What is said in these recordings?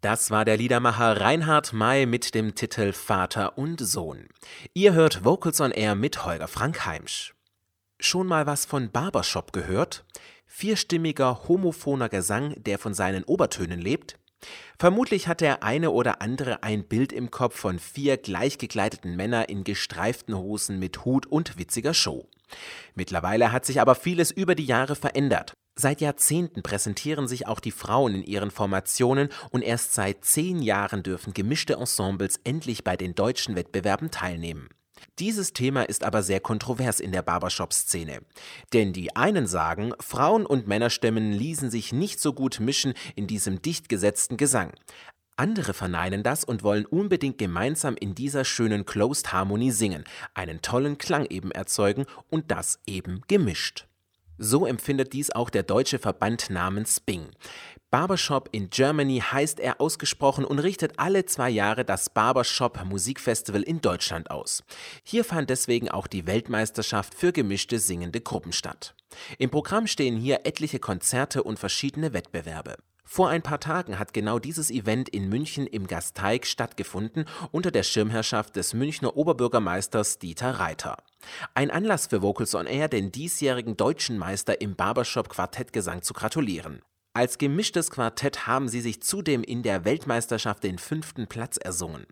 Das war der Liedermacher Reinhard May mit dem Titel Vater und Sohn. Ihr hört Vocals on Air mit Holger Frank Heimsch. Schon mal was von Barbershop gehört? Vierstimmiger, homophoner Gesang, der von seinen Obertönen lebt? Vermutlich hat der eine oder andere ein Bild im Kopf von vier gleichgekleideten Männern in gestreiften Hosen mit Hut und witziger Show. Mittlerweile hat sich aber vieles über die Jahre verändert. Seit Jahrzehnten präsentieren sich auch die Frauen in ihren Formationen und erst seit zehn Jahren dürfen gemischte Ensembles endlich bei den deutschen Wettbewerben teilnehmen. Dieses Thema ist aber sehr kontrovers in der Barbershop-Szene. Denn die einen sagen, Frauen- und Männerstimmen ließen sich nicht so gut mischen in diesem dicht gesetzten Gesang. Andere verneinen das und wollen unbedingt gemeinsam in dieser schönen Closed Harmony singen, einen tollen Klang eben erzeugen und das eben gemischt. So empfindet dies auch der deutsche Verband namens Bing. Barbershop in Germany heißt er ausgesprochen und richtet alle zwei Jahre das Barbershop Musikfestival in Deutschland aus. Hier fand deswegen auch die Weltmeisterschaft für gemischte singende Gruppen statt. Im Programm stehen hier etliche Konzerte und verschiedene Wettbewerbe. Vor ein paar Tagen hat genau dieses Event in München im Gasteig stattgefunden unter der Schirmherrschaft des Münchner Oberbürgermeisters Dieter Reiter. Ein Anlass für Vocals on Air, den diesjährigen deutschen Meister im Barbershop Quartettgesang zu gratulieren. Als gemischtes Quartett haben sie sich zudem in der Weltmeisterschaft den fünften Platz ersungen.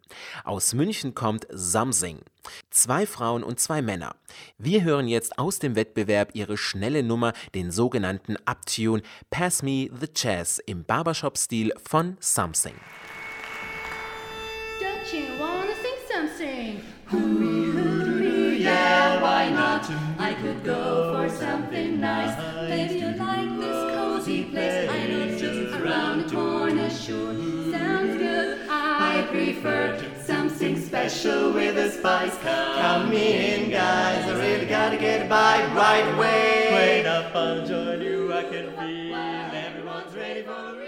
Aus München kommt Something. Zwei Frauen und zwei Männer. Wir hören jetzt aus dem Wettbewerb ihre schnelle Nummer, den sogenannten Uptune Pass Me the Jazz im Barbershop-Stil von Something. Don't you wanna sing something? yeah, why not? I could go for something nice. Maybe you like this cozy place. sure. Sounds good, I prefer something special with a spice. Come in, guys, I really gotta get by right away. Wait up, I'll join you, I can feel everyone's ready for the